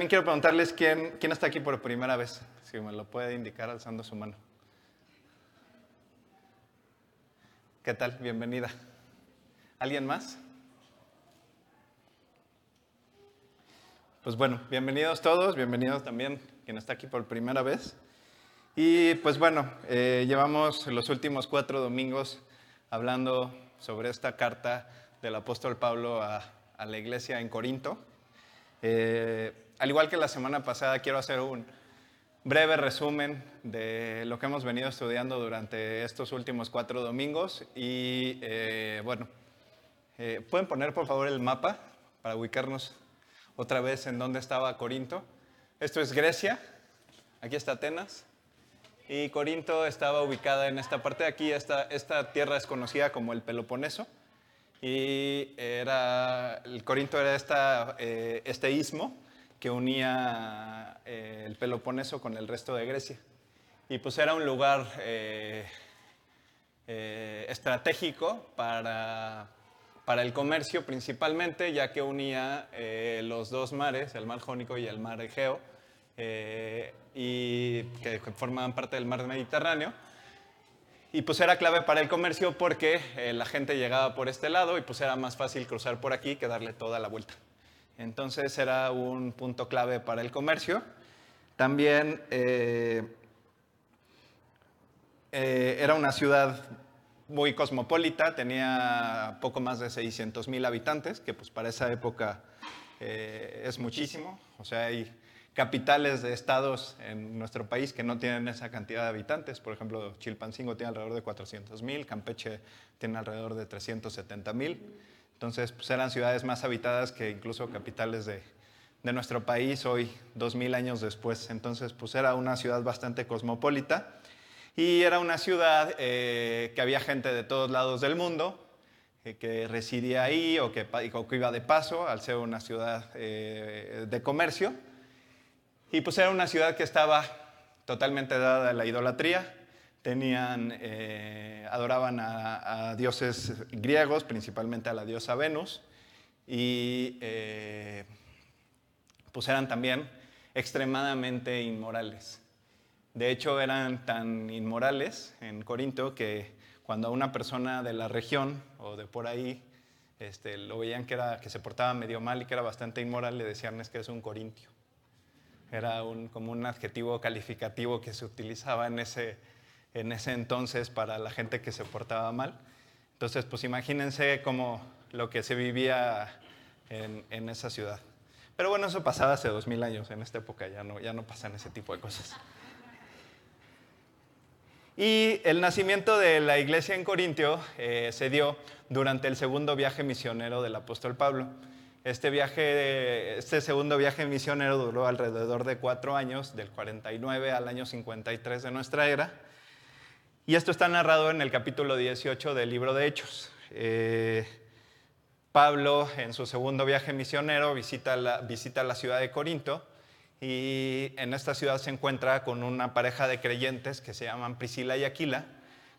También quiero preguntarles quién, quién está aquí por primera vez, si me lo puede indicar alzando su mano. ¿Qué tal? Bienvenida. ¿Alguien más? Pues bueno, bienvenidos todos, bienvenidos también quien está aquí por primera vez. Y pues bueno, eh, llevamos los últimos cuatro domingos hablando sobre esta carta del apóstol Pablo a, a la iglesia en Corinto. Eh, al igual que la semana pasada, quiero hacer un breve resumen de lo que hemos venido estudiando durante estos últimos cuatro domingos. Y eh, bueno, eh, ¿pueden poner por favor el mapa para ubicarnos otra vez en dónde estaba Corinto? Esto es Grecia, aquí está Atenas. Y Corinto estaba ubicada en esta parte de aquí. Esta, esta tierra es conocida como el Peloponeso. Y era, el Corinto era esta, este istmo que unía eh, el Peloponeso con el resto de Grecia. Y pues era un lugar eh, eh, estratégico para, para, el comercio principalmente, ya que unía los dos mares, el mar Jónico y el mar Egeo, y que formaban parte del mar Mediterráneo. Y pues era clave para el comercio porque la gente llegaba por este lado y pues era más fácil cruzar por aquí que darle toda la vuelta. Entonces era un punto clave para el comercio. También eh, eh, era una ciudad muy cosmopolita, tenía poco más de 600 mil habitantes, que pues para esa época eh, es muchísimo. O sea, hay capitales de estados en nuestro país que no tienen esa cantidad de habitantes. Por ejemplo, Chilpancingo tiene alrededor de 400 mil, Campeche tiene alrededor de 370 mil. Entonces, pues eran ciudades más habitadas que incluso capitales de, nuestro país hoy, dos mil años después. Entonces, pues era una ciudad bastante cosmopolita y era una ciudad eh, que había gente de todos lados del mundo eh, que residía ahí o que, o que, iba de paso al ser una ciudad eh, de comercio. Y pues era una ciudad que estaba totalmente dada a la idolatría, tenían, eh, adoraban a, dioses griegos, principalmente a la diosa Venus, y eh, pues eran también extremadamente inmorales. De hecho, eran tan inmorales en Corinto que cuando a una persona de la región o de por ahí este, lo veían que, era, que se portaba medio mal y que era bastante inmoral, le decían es que es un corintio. Era un, como un adjetivo calificativo que se utilizaba en ese, en ese entonces para la gente que se portaba mal. Entonces, pues imagínense como lo que se vivía en, esa ciudad. Pero bueno, eso pasaba hace dos mil años, en esta época ya no, ya no pasan ese tipo de cosas. Y el nacimiento de la iglesia en Corintio eh, se dio durante el segundo viaje misionero del apóstol Pablo. Este, viaje, este segundo viaje misionero duró alrededor de cuatro años, del 49 al año 53 de nuestra era. Y esto está narrado en el capítulo 18 del libro de Hechos. Eh, Pablo, en su segundo viaje misionero, visita la, visita la ciudad de Corinto y en esta ciudad se encuentra con una pareja de creyentes que se llaman Priscila y Aquila,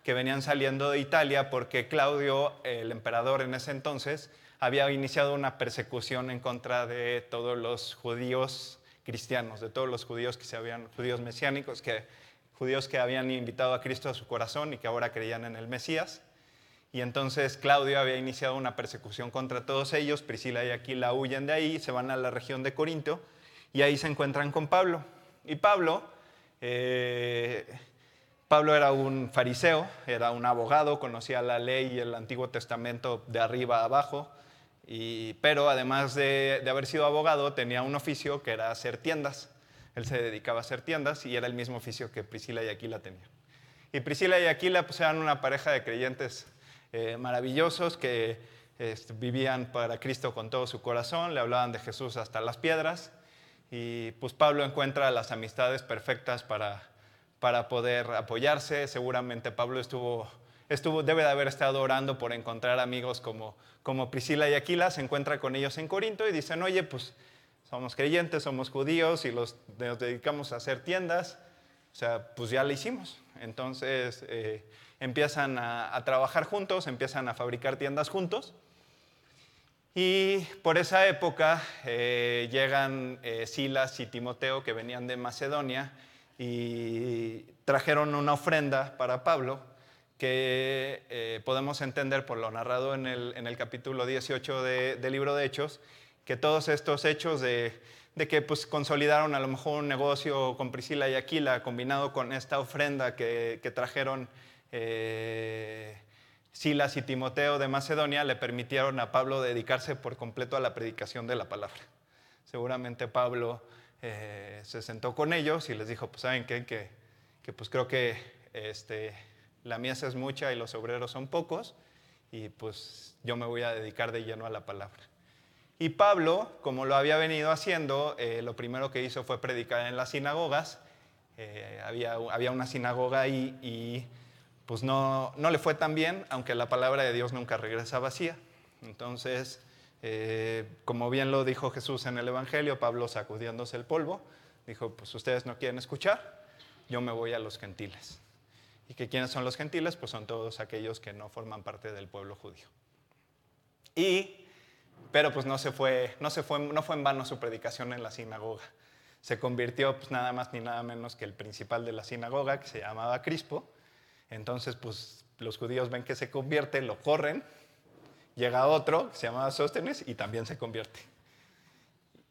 que venían saliendo de Italia porque Claudio, el emperador en ese entonces, había iniciado una persecución en contra de todos los judíos cristianos, de todos los judíos que se habían, judíos mesiánicos que judíos que habían invitado a Cristo a su corazón y que ahora creían en el Mesías. Y entonces Claudio había iniciado una persecución contra todos ellos, Priscila y Aquila huyen de ahí, se van a la región de Corinto y ahí se encuentran con Pablo. Y Pablo, eh, Pablo era un fariseo, era un abogado, conocía la ley y el Antiguo Testamento de arriba a abajo, y, pero además de, de haber sido abogado tenía un oficio que era hacer tiendas. Él se dedicaba a hacer tiendas y era el mismo oficio que Priscila y Aquila tenían. Y Priscila y Aquila pues, eran una pareja de creyentes eh, maravillosos que vivían para Cristo con todo su corazón, le hablaban de Jesús hasta las piedras. Y pues Pablo encuentra las amistades perfectas para, para poder apoyarse. Seguramente Pablo estuvo, estuvo, debe de haber estado orando por encontrar amigos como, como Priscila y Aquila. Se encuentra con ellos en Corinto y dicen, oye, pues somos creyentes, somos judíos y los, nos dedicamos a hacer tiendas, o sea, pues ya lo hicimos. Entonces eh, empiezan a, trabajar juntos, empiezan a fabricar tiendas juntos. Y por esa época eh, llegan eh, Silas y Timoteo que venían de Macedonia y trajeron una ofrenda para Pablo que podemos entender por lo narrado en el, capítulo 18 del libro de Hechos, que todos estos hechos de, que pues, consolidaron a lo mejor un negocio con Priscila y Aquila combinado con esta ofrenda que, trajeron Silas y Timoteo de Macedonia le permitieron a Pablo dedicarse por completo a la predicación de la palabra. Seguramente Pablo eh, se sentó con ellos y les dijo, pues saben qué, que, que pues creo que este, la mies es mucha y los obreros son pocos y pues yo me voy a dedicar de lleno a la palabra. Y Pablo, como lo había venido haciendo, eh, lo primero que hizo fue predicar en las sinagogas. Eh, había, había, una sinagoga ahí y pues no, no le fue tan bien, aunque la palabra de Dios nunca regresa vacía. Entonces, eh, como bien lo dijo Jesús en el Evangelio, Pablo sacudiéndose el polvo, dijo, pues ustedes no quieren escuchar, yo me voy a los gentiles. ¿Y que quiénes son los gentiles? Pues son todos aquellos que no forman parte del pueblo judío. Y, pero pues no se fue, no se fue, no fue en vano su predicación en la sinagoga. Se convirtió pues nada más ni nada menos que el principal de la sinagoga, que se llamaba Crispo, entonces, pues los judíos ven que se convierte, lo corren, llega otro que se llama Sóstenes y también se convierte.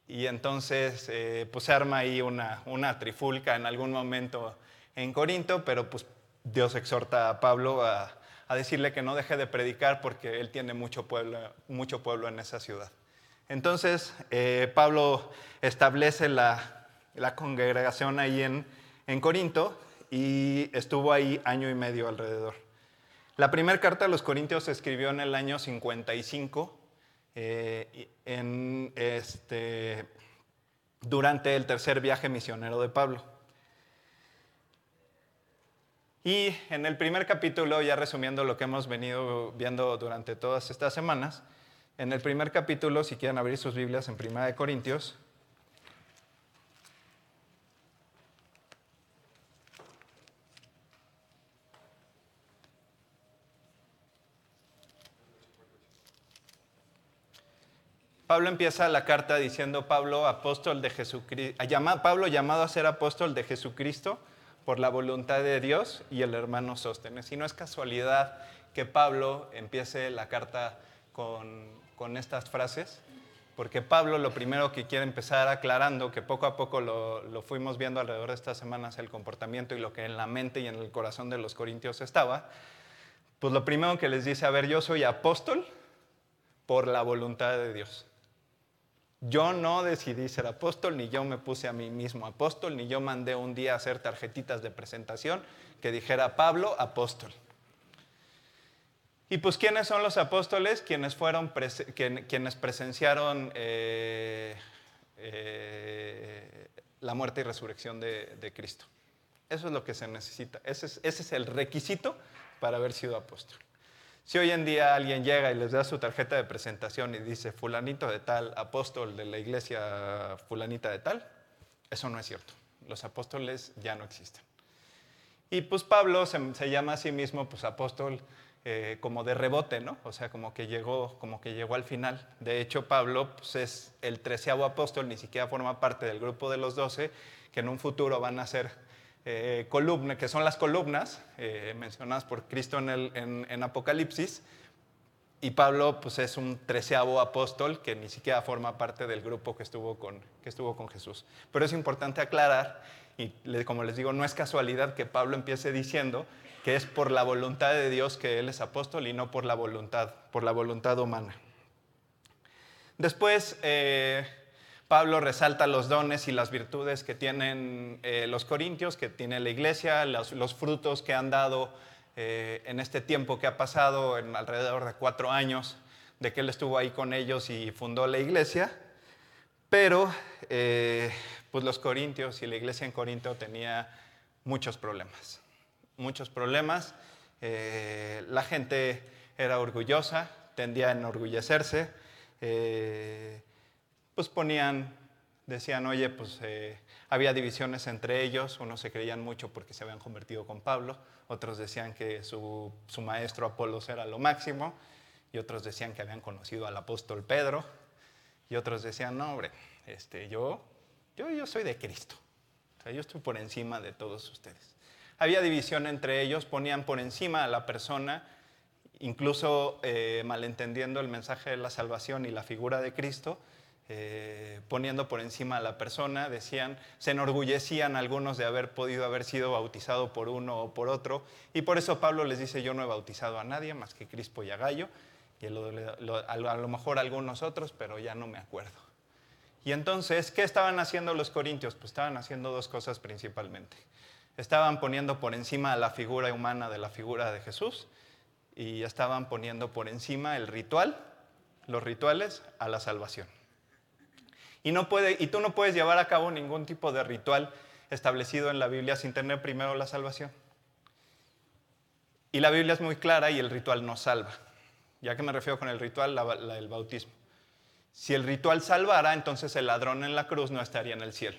Y entonces, eh, pues se arma ahí una, una trifulca en algún momento en Corinto, pero pues Dios exhorta a Pablo a, decirle que no deje de predicar porque él tiene mucho pueblo, mucho pueblo en esa ciudad. Entonces, eh, Pablo establece la, congregación ahí en, Corinto y estuvo ahí año y medio alrededor. La primera carta a los Corintios se escribió en el año 55, eh, este, durante el tercer viaje misionero de Pablo. Y en el primer capítulo, ya resumiendo lo que hemos venido viendo durante todas estas semanas, en el primer capítulo, si quieren abrir sus Biblias en Primera de Corintios, Pablo empieza la carta diciendo, Pablo, apóstol de Jesucristo, Pablo llamado a ser apóstol de Jesucristo por la voluntad de Dios y el hermano Sóstenes. Y no es casualidad que Pablo empiece la carta con, estas frases, porque Pablo lo primero que quiere empezar aclarando, que poco a poco lo, lo, fuimos viendo alrededor de estas semanas, el comportamiento y lo que en la mente y en el corazón de los corintios estaba, pues lo primero que les dice, a ver, yo soy apóstol por la voluntad de Dios. Yo no decidí ser apóstol, ni yo me puse a mí mismo apóstol, ni yo mandé un día hacer tarjetitas de presentación que dijera Pablo apóstol. Y pues, ¿quiénes son los apóstoles? Quienes, fueron quienes presenciaron eh, eh, la muerte y resurrección de, Cristo. Eso es lo que se necesita. ese es el requisito para haber sido apóstol. Si hoy en día alguien llega y les da su tarjeta de presentación y dice fulanito de tal, apóstol de la iglesia fulanita de tal, eso no es cierto. Los apóstoles ya no existen. Y pues Pablo se, llama a sí mismo pues apóstol eh, como de rebote, ¿no? O sea, como que llegó, como que llegó al final. De hecho, Pablo pues, es el treceavo apóstol, ni siquiera forma parte del grupo de los doce, que en un futuro van a ser eh, columna, que son las columnas eh, mencionadas por Cristo en, Apocalipsis. Y Pablo pues, es un treceavo apóstol que ni siquiera forma parte del grupo que estuvo con, que estuvo con Jesús. Pero es importante aclarar, y como les digo, no es casualidad que Pablo empiece diciendo que es por la voluntad de Dios que él es apóstol y no por la voluntad, por la voluntad humana. Después, eh, Pablo resalta los dones y las virtudes que tienen eh, los corintios, que tiene la iglesia, los, frutos que han dado eh, en este tiempo que ha pasado, en alrededor de cuatro años, de que él estuvo ahí con ellos y fundó la iglesia. Pero eh, pues los corintios y la iglesia en Corinto tenía muchos problemas, muchos problemas. la gente era orgullosa, tendía a enorgullecerse pues ponían, decían, oye, pues eh, había divisiones entre ellos, unos se creían mucho porque se habían convertido con Pablo, otros decían que su, maestro Apolos era lo máximo, y otros decían que habían conocido al apóstol Pedro, y otros decían, no, hombre, este, yo, yo, yo soy de Cristo. O sea, yo estoy por encima de todos ustedes. Había división entre ellos, ponían por encima a la persona, incluso eh, malentendiendo el mensaje de la salvación y la figura de Cristo, eh, poniendo por encima a la persona, decían, se enorgullecían algunos de haber podido haber sido bautizado por uno o por otro, y por eso Pablo les dice, yo no he bautizado a nadie más que Crispo y a Gallo, y a lo mejor algunos otros, pero ya no me acuerdo. Y entonces, ¿qué estaban haciendo los corintios? Pues estaban haciendo dos cosas principalmente. Estaban poniendo por encima la figura humana de la figura de Jesús y estaban poniendo por encima el ritual, los rituales, a la salvación. Y, no puede, y tú no puedes llevar a cabo ningún tipo de ritual establecido en la Biblia sin tener primero la salvación. Y la Biblia es muy clara y el ritual no salva. ¿Ya que me refiero con el ritual? el bautismo. Si el ritual salvara, entonces el ladrón en la cruz no estaría en el cielo.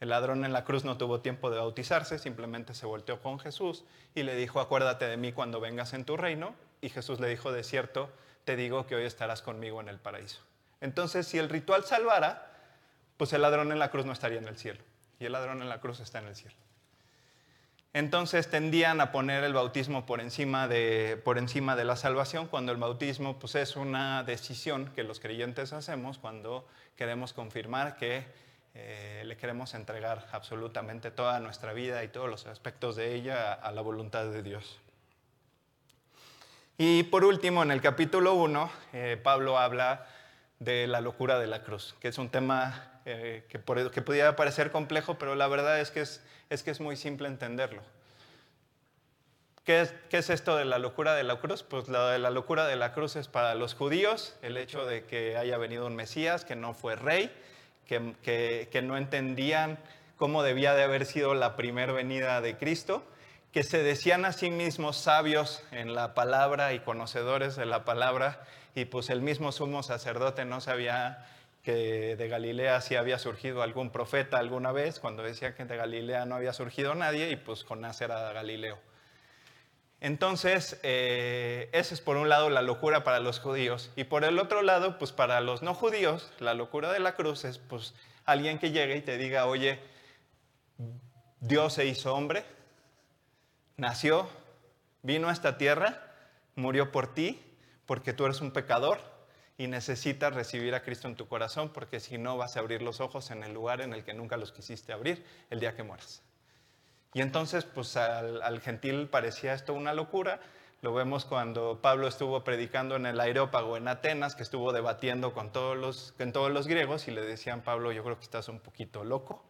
El ladrón en la cruz no tuvo tiempo de bautizarse, simplemente se volteó con Jesús y le dijo, acuérdate de mí cuando vengas en tu reino. Y Jesús le dijo, de cierto, te digo que hoy estarás conmigo en el paraíso. Entonces, si el ritual salvara, pues el ladrón en la cruz no estaría en el cielo. Y el ladrón en la cruz está en el cielo. Entonces tendían a poner el bautismo por encima de, por encima de la salvación, cuando el bautismo pues, es una decisión que los creyentes hacemos cuando queremos confirmar que eh, le queremos entregar absolutamente toda nuestra vida y todos los aspectos de ella a, la voluntad de Dios. Y por último, en el capítulo 1, eh, Pablo habla de la locura de la cruz, que es un tema eh, que, por, que pudiera parecer complejo, pero la verdad es que es es que es muy simple entenderlo. ¿Qué es, esto de la locura de la cruz? Pues la, la locura de la cruz es para los judíos el hecho de que haya venido un Mesías que no fue rey, que, que no entendían cómo debía de haber sido la primera venida de Cristo, que se decían a sí mismos sabios en la palabra y conocedores de la palabra, y pues el mismo sumo sacerdote no sabía que de Galilea sí había surgido algún profeta alguna vez, cuando decía que de Galilea no había surgido nadie, y pues Jonás era Galileo. Entonces, eh, esa es por un lado la locura para los judíos, y por el otro lado, pues para los no judíos, la locura de la cruz es pues alguien que llegue y te diga, oye, Dios se hizo hombre, nació, vino a esta tierra, murió por ti, porque tú eres un pecador, y necesitas recibir a Cristo en tu corazón porque si no vas a abrir los ojos en el lugar en el que nunca los quisiste abrir el día que mueras. Y entonces, pues al, gentil parecía esto una locura. Lo vemos cuando Pablo estuvo predicando en el Areópago en Atenas, que estuvo debatiendo con todos los, con todos los griegos y le decían, Pablo, yo creo que estás un poquito loco,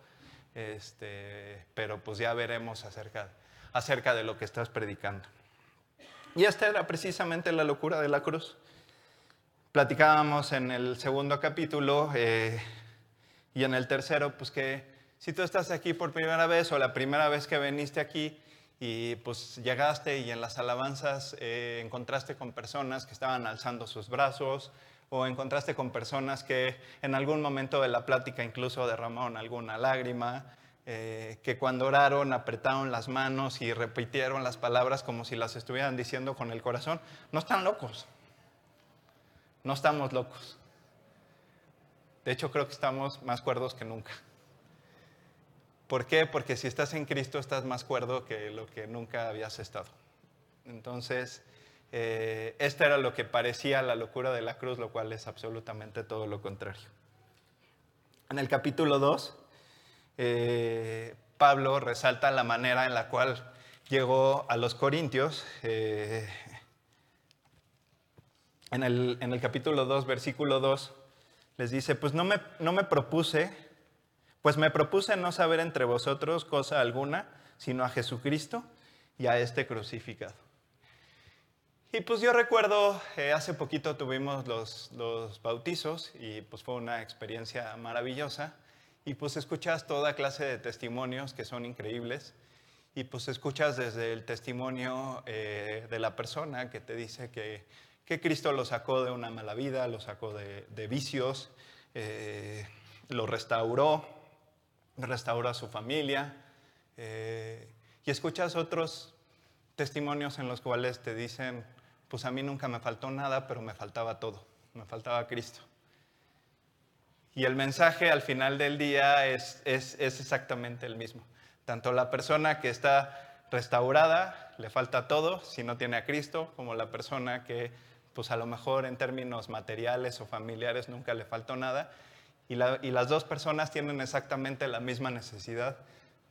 este, pero pues ya veremos acerca, acerca de lo que estás predicando. Y esta era precisamente la locura de la cruz. Platicábamos en el segundo capítulo eh, y en el tercero, pues que si tú estás aquí por primera vez o la primera vez que viniste aquí y pues llegaste y en las alabanzas eh, encontraste con personas que estaban alzando sus brazos o encontraste con personas que en algún momento de la plática incluso derramaron alguna lágrima, eh, que cuando oraron apretaron las manos y repitieron las palabras como si las estuvieran diciendo con el corazón, no están locos. No estamos locos. De hecho, creo que estamos más cuerdos que nunca. ¿Por qué? Porque si estás en Cristo estás más cuerdo que lo que nunca habías estado. Entonces, eh, esta era lo que parecía la locura de la cruz, lo cual es absolutamente todo lo contrario. En el capítulo 2, eh, Pablo resalta la manera en la cual llegó a los corintios. Eh, en el, capítulo 2, versículo 2, les dice, pues no me, no me propuse, pues me propuse no saber entre vosotros cosa alguna, sino a Jesucristo y a este crucificado. Y pues yo recuerdo, eh, hace poquito tuvimos los, los, bautizos y pues fue una experiencia maravillosa y pues escuchas toda clase de testimonios que son increíbles y pues escuchas desde el testimonio eh, de la persona que te dice que que Cristo lo sacó de una mala vida, lo sacó de, vicios, eh, lo restauró, restauró a su familia. Eh, y escuchas otros testimonios en los cuales te dicen pues a mí nunca me faltó nada, pero me faltaba todo, me faltaba Cristo. Y el mensaje al final del día es, es, exactamente el mismo. Tanto la persona que está restaurada, le falta todo si no tiene a Cristo, como la persona que pues a lo mejor en términos materiales o familiares nunca le faltó nada. Y, y las dos personas tienen exactamente la misma necesidad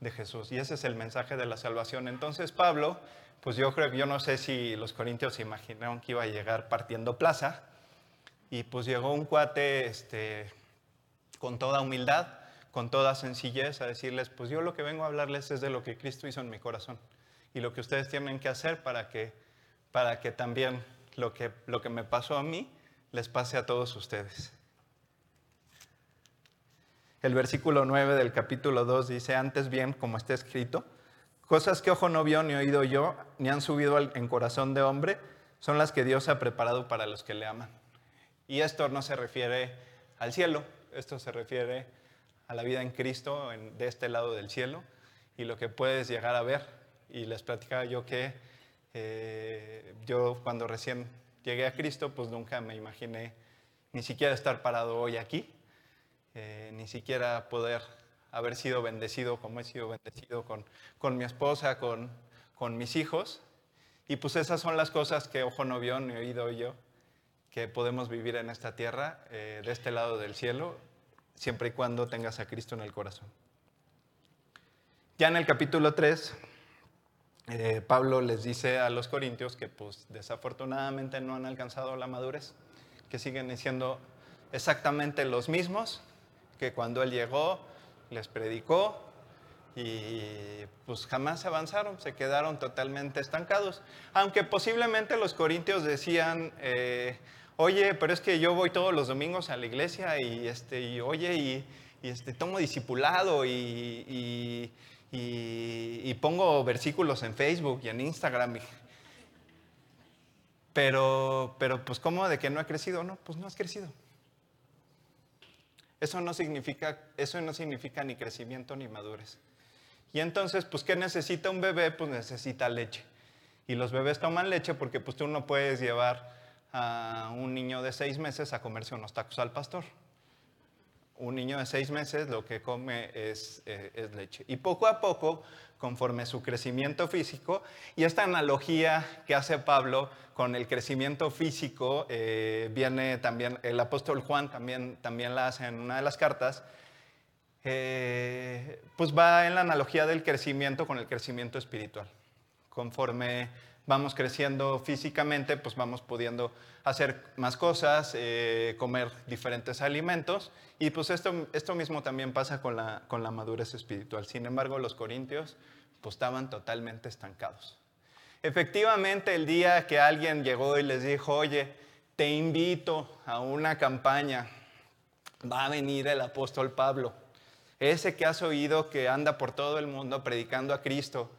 de Jesús. Y ese es el mensaje de la salvación. Entonces Pablo, pues yo creo yo no sé si los corintios se imaginaron que iba a llegar partiendo plaza. Y pues llegó un cuate este, con toda humildad, con toda sencillez, a decirles, pues yo lo que vengo a hablarles es de lo que Cristo hizo en mi corazón y lo que ustedes tienen que hacer para que, para que también lo que, lo que me pasó a mí les pase a todos ustedes. El versículo 9 del capítulo 2 dice, antes bien, como está escrito, cosas que ojo no vio ni oído yo, ni han subido en corazón de hombre, son las que Dios ha preparado para los que le aman. Y esto no se refiere al cielo, esto se refiere a la vida en Cristo de este lado del cielo y lo que puedes llegar a ver. Y les platicaba yo que eh, yo cuando recién llegué a Cristo, pues nunca me imaginé ni siquiera estar parado hoy aquí, eh, ni siquiera poder haber sido bendecido como he sido bendecido con, con mi esposa, con, con mis hijos. Y pues esas son las cosas que ojo no vio ni oído yo que podemos vivir en esta tierra, eh, de este lado del cielo, siempre y cuando tengas a Cristo en el corazón. Ya en el capítulo 3, eh, Pablo les dice a los corintios que pues desafortunadamente no han alcanzado la madurez, que siguen siendo exactamente los mismos que cuando él llegó, les predicó y pues jamás avanzaron, se quedaron totalmente estancados. Aunque posiblemente los corintios decían, eh, oye, pero es que yo voy todos los domingos a la iglesia y, este, y oye, y, este, tomo discipulado y, pongo versículos en Facebook y en Instagram. Pero, pero, pues, ¿cómo de que no ha crecido? No, pues no has crecido. Eso no significa, eso no significa ni crecimiento ni madurez. Y entonces, pues, ¿qué necesita un bebé? Pues necesita leche. Y los bebés toman leche porque pues tú no puedes llevar a un niño de seis meses a comerse unos tacos al pastor. Un niño de seis meses lo que come es, eh, leche. Y poco a poco, conforme su crecimiento físico, y esta analogía que hace Pablo con el crecimiento físico, eh, viene también, el apóstol Juan también, también la hace en una de las cartas, eh, pues va en la analogía del crecimiento con el crecimiento espiritual. Conforme vamos creciendo físicamente, pues vamos pudiendo hacer más cosas, eh, comer diferentes alimentos. Y pues esto, esto mismo también pasa con la, con la madurez espiritual. Sin embargo, los corintios pues estaban totalmente estancados. Efectivamente, el día que alguien llegó y les dijo, oye, te invito a una campaña, va a venir el apóstol Pablo, ese que has oído que anda por todo el mundo predicando a Cristo,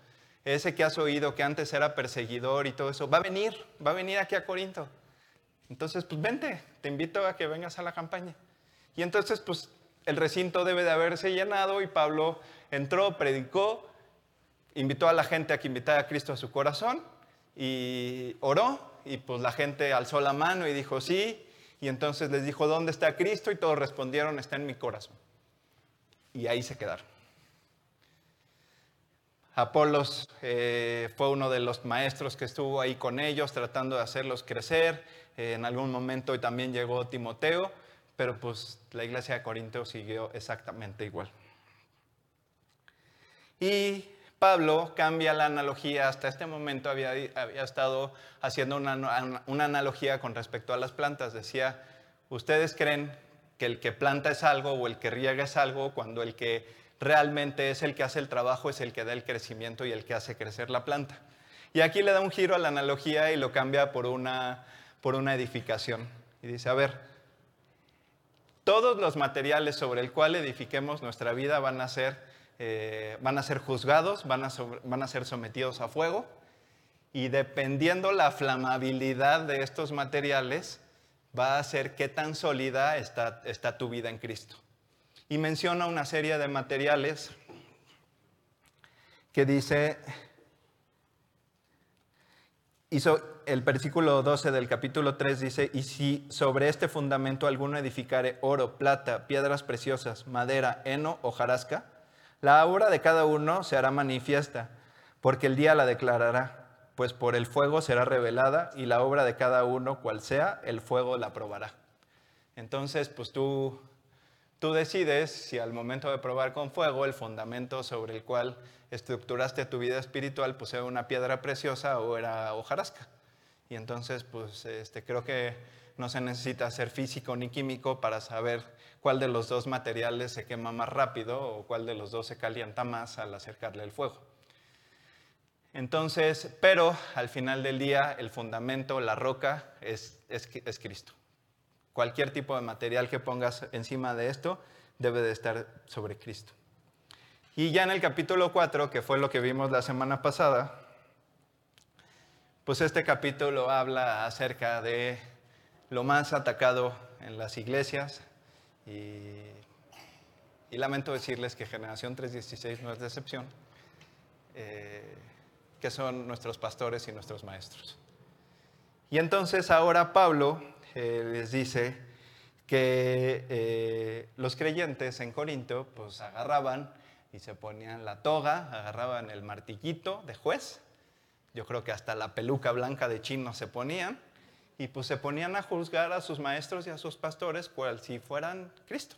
ese que has oído que antes era perseguidor y todo eso, va a venir, va a venir aquí a Corinto. Entonces, pues vente, te invito a que vengas a la campaña. Y entonces, pues el recinto debe de haberse llenado y Pablo entró, predicó, invitó a la gente a que invitara a Cristo a su corazón y oró y pues la gente alzó la mano y dijo sí y entonces les dijo, ¿dónde está Cristo? Y todos respondieron, está en mi corazón. Y ahí se quedaron. Apolos eh, fue uno de los maestros que estuvo ahí con ellos tratando de hacerlos crecer. Eh, en algún momento también llegó Timoteo, pero pues la iglesia de Corinto siguió exactamente igual. Y Pablo cambia la analogía, hasta este momento había, había estado haciendo una, una analogía con respecto a las plantas. Decía, ustedes creen que el que planta es algo o el que riega es algo cuando el que realmente es el que hace el trabajo, es el que da el crecimiento y el que hace crecer la planta. Y aquí le da un giro a la analogía y lo cambia por una, por una edificación. Y dice, a ver, todos los materiales sobre el cual edifiquemos nuestra vida van a ser, eh, van a ser juzgados, van a, van a ser sometidos a fuego, y dependiendo la flamabilidad de estos materiales, va a ser qué tan sólida está, está tu vida en Cristo. Y menciona una serie de materiales que dice, hizo, el versículo 12 del capítulo 3 dice, y si sobre este fundamento alguno edificare oro, plata, piedras preciosas, madera, heno o jarasca, la obra de cada uno se hará manifiesta, porque el día la declarará, pues por el fuego será revelada y la obra de cada uno, cual sea, el fuego la probará. Entonces, pues tú, tú decides si al momento de probar con fuego el fundamento sobre el cual estructuraste tu vida espiritual, pues era una piedra preciosa o era hojarasca. Y entonces, pues este, creo que no se necesita ser físico ni químico para saber cuál de los dos materiales se quema más rápido o cuál de los dos se calienta más al acercarle el fuego. Entonces, pero al final del día, el fundamento, la roca, es, es, Cristo. Cualquier tipo de material que pongas encima de esto debe de estar sobre Cristo. Y ya en el capítulo 4, que fue lo que vimos la semana pasada, pues este capítulo habla acerca de lo más atacado en las iglesias y, lamento decirles que Generación 316 no es decepción, que son nuestros pastores y nuestros maestros. Y entonces ahora Pablo eh, les dice que eh, los creyentes en Corinto pues agarraban y se ponían la toga, agarraban el martillito de juez, yo creo que hasta la peluca blanca de chino se ponían, y pues se ponían a juzgar a sus maestros y a sus pastores cual si fueran Cristo.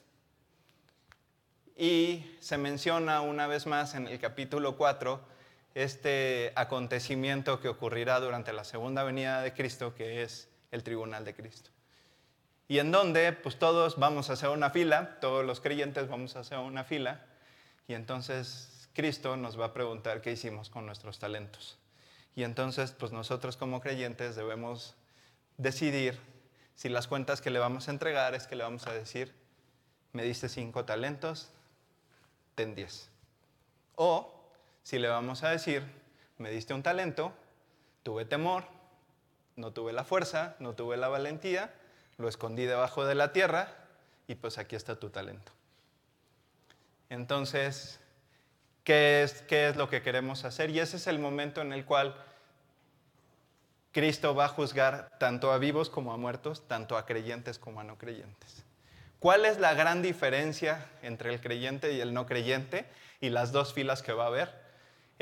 Y se menciona una vez más en el capítulo 4 este acontecimiento que ocurrirá durante la segunda venida de Cristo, que es el tribunal de Cristo. Y en donde pues todos vamos a hacer una fila, todos los creyentes vamos a hacer una fila, y entonces Cristo nos va a preguntar qué hicimos con nuestros talentos. Y entonces, pues nosotros como creyentes debemos decidir si las cuentas que le vamos a entregar es que le vamos a decir, me diste cinco talentos, ten diez. O si le vamos a decir, me diste un talento, tuve temor, no tuve la fuerza, no tuve la valentía, lo escondí debajo de la tierra y pues aquí está tu talento. Entonces, ¿qué es, ¿qué es lo que queremos hacer? Y ese es el momento en el cual Cristo va a juzgar tanto a vivos como a muertos, tanto a creyentes como a no creyentes. ¿Cuál es la gran diferencia entre el creyente y el no creyente y las dos filas que va a haber?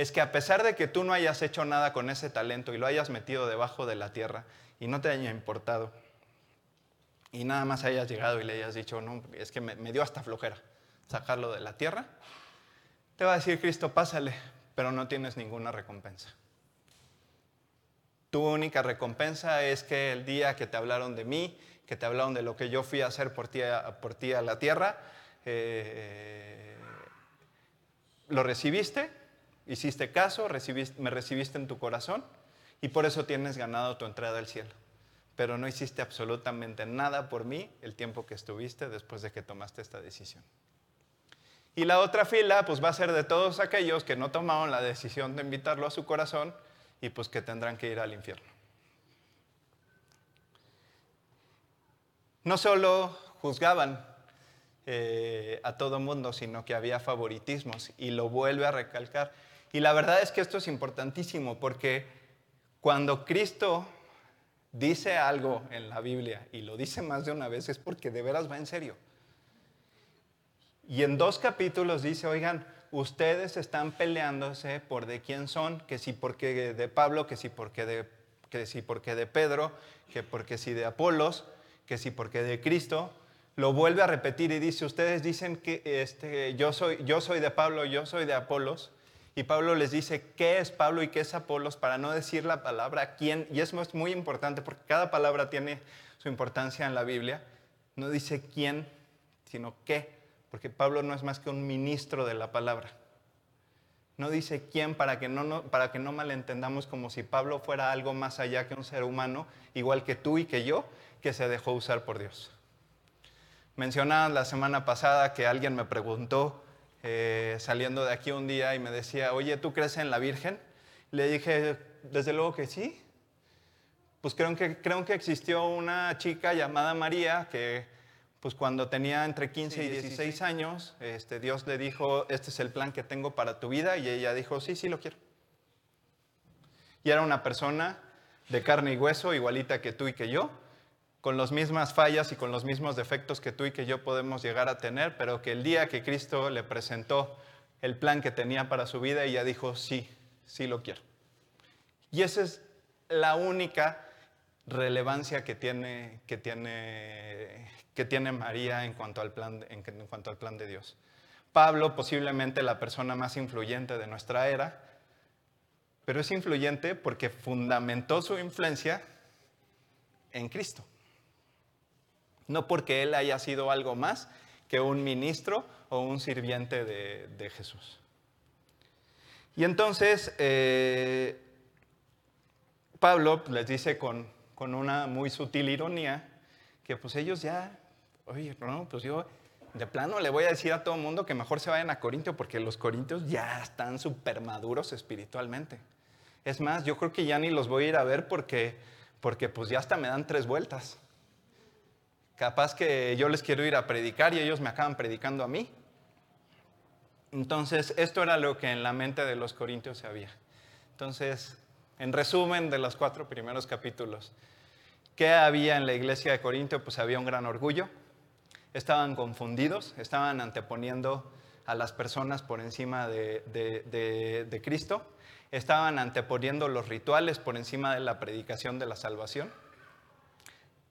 Es que a pesar de que tú no hayas hecho nada con ese talento y lo hayas metido debajo de la tierra y no te haya importado, y nada más hayas llegado y le hayas dicho, no, es que me, me dio hasta flojera sacarlo de la tierra, te va a decir Cristo, pásale, pero no tienes ninguna recompensa. Tu única recompensa es que el día que te hablaron de mí, que te hablaron de lo que yo fui a hacer por ti por ti a la tierra, eh, lo recibiste, hiciste caso, me recibiste en tu corazón y por eso tienes ganado tu entrada al cielo. Pero no hiciste absolutamente nada por mí el tiempo que estuviste después de que tomaste esta decisión. Y la otra fila pues va a ser de todos aquellos que no tomaron la decisión de invitarlo a su corazón y pues que tendrán que ir al infierno. No solo juzgaban eh, a todo mundo, sino que había favoritismos y lo vuelve a recalcar. Y la verdad es que esto es importantísimo porque cuando Cristo dice algo en la Biblia y lo dice más de una vez es porque de veras va en serio. Y en dos capítulos dice, oigan, ustedes están peleándose por de quién son, que si porque de Pablo, que si porque de, que si porque de Pedro, que porque si de Apolos, que si porque de Cristo. Lo vuelve a repetir y dice, ustedes dicen que este, yo, soy, yo soy de Pablo, yo soy de Apolos. Y Pablo les dice qué es Pablo y qué es Apolos para no decir la palabra quién. Y eso es muy importante porque cada palabra tiene su importancia en la Biblia. No dice quién, sino qué porque Pablo no es más que un ministro de la palabra. No dice quién para que no, para que no malentendamos como si Pablo fuera algo más allá que un ser humano, igual que tú y que yo, que se dejó usar por Dios. Mencionaba la semana pasada que alguien me preguntó, eh, saliendo de aquí un día, y me decía, oye, ¿tú crees en la Virgen? Le dije, desde luego que sí. Pues creo que, creo que existió una chica llamada María que pues cuando tenía entre 15 y 16 años, este, Dios le dijo, este es el plan que tengo para tu vida, y ella dijo, sí, sí lo quiero. Y era una persona de carne y hueso, igualita que tú y que yo, con las mismas fallas y con los mismos defectos que tú y que yo podemos llegar a tener, pero que el día que Cristo le presentó el plan que tenía para su vida, ella dijo, sí, sí lo quiero. Y esa es la única relevancia que tiene, que tiene, que tiene María en cuanto, al plan, en cuanto al plan de Dios. Pablo, posiblemente la persona más influyente de nuestra era, pero es influyente porque fundamentó su influencia en Cristo. No porque él haya sido algo más que un ministro o un sirviente de, Jesús. Y entonces eh, Pablo les dice con, con una muy sutil ironía que pues ellos ya, oye, no, pues yo de plano le voy a decir a todo el mundo que mejor se vayan a Corintio porque los corintios ya están súper maduros espiritualmente. Es más, yo creo que ya ni los voy a ir a ver porque, porque pues ya hasta me dan tres vueltas. Capaz que yo les quiero ir a predicar y ellos me acaban predicando a mí. Entonces, esto era lo que en la mente de los corintios había. Entonces, en resumen de los cuatro primeros capítulos, ¿qué había en la iglesia de Corintio? Pues había un gran orgullo, estaban confundidos, estaban anteponiendo a las personas por encima de, Cristo, estaban anteponiendo los rituales por encima de la predicación de la salvación,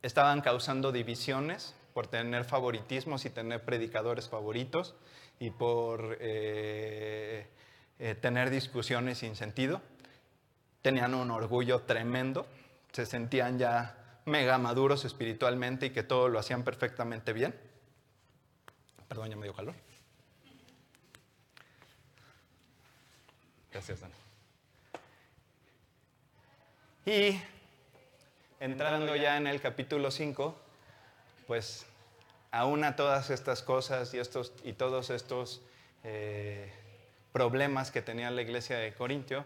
estaban causando divisiones por tener favoritismos y tener predicadores favoritos y por eh, eh, tener discusiones sin sentido. Tenían un orgullo tremendo, se sentían ya mega maduros espiritualmente y que todo lo hacían perfectamente bien. Perdón, ya me dio calor. Gracias, Dan. Y entrando ya en el capítulo 5, pues aún a todas estas cosas y, estos, y todos estos eh, problemas que tenía la iglesia de Corintio,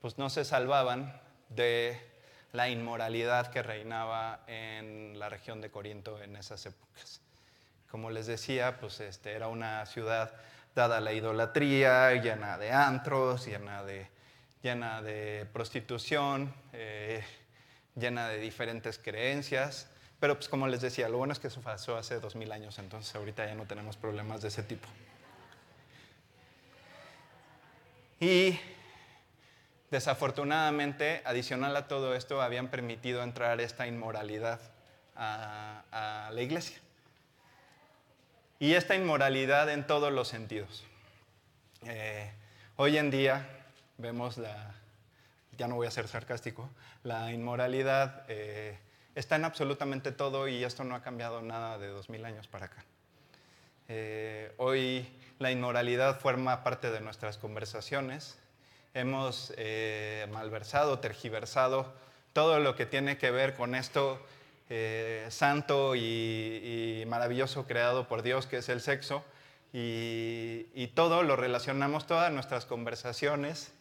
pues no se salvaban de la inmoralidad que reinaba en la región de Corinto en esas épocas. Como les decía, pues este, era una ciudad dada a la idolatría, llena de antros, llena de, llena de prostitución, eh, llena de diferentes creencias. Pero pues como les decía, lo bueno es que eso pasó hace dos mil años, entonces ahorita ya no tenemos problemas de ese tipo. Y desafortunadamente, adicional a todo esto, habían permitido entrar esta inmoralidad a la iglesia. Y esta inmoralidad en todos los sentidos. Eh, hoy en día vemos la, ya no voy a ser sarcástico, la inmoralidad eh, está en absolutamente todo y esto no ha cambiado nada de dos mil años para acá. Eh, hoy la inmoralidad forma parte de nuestras conversaciones. Hemos malversado, tergiversado todo lo que tiene que ver con esto eh, santo y, maravilloso creado por Dios, que es el sexo, y, todo lo relacionamos, todas nuestras conversaciones.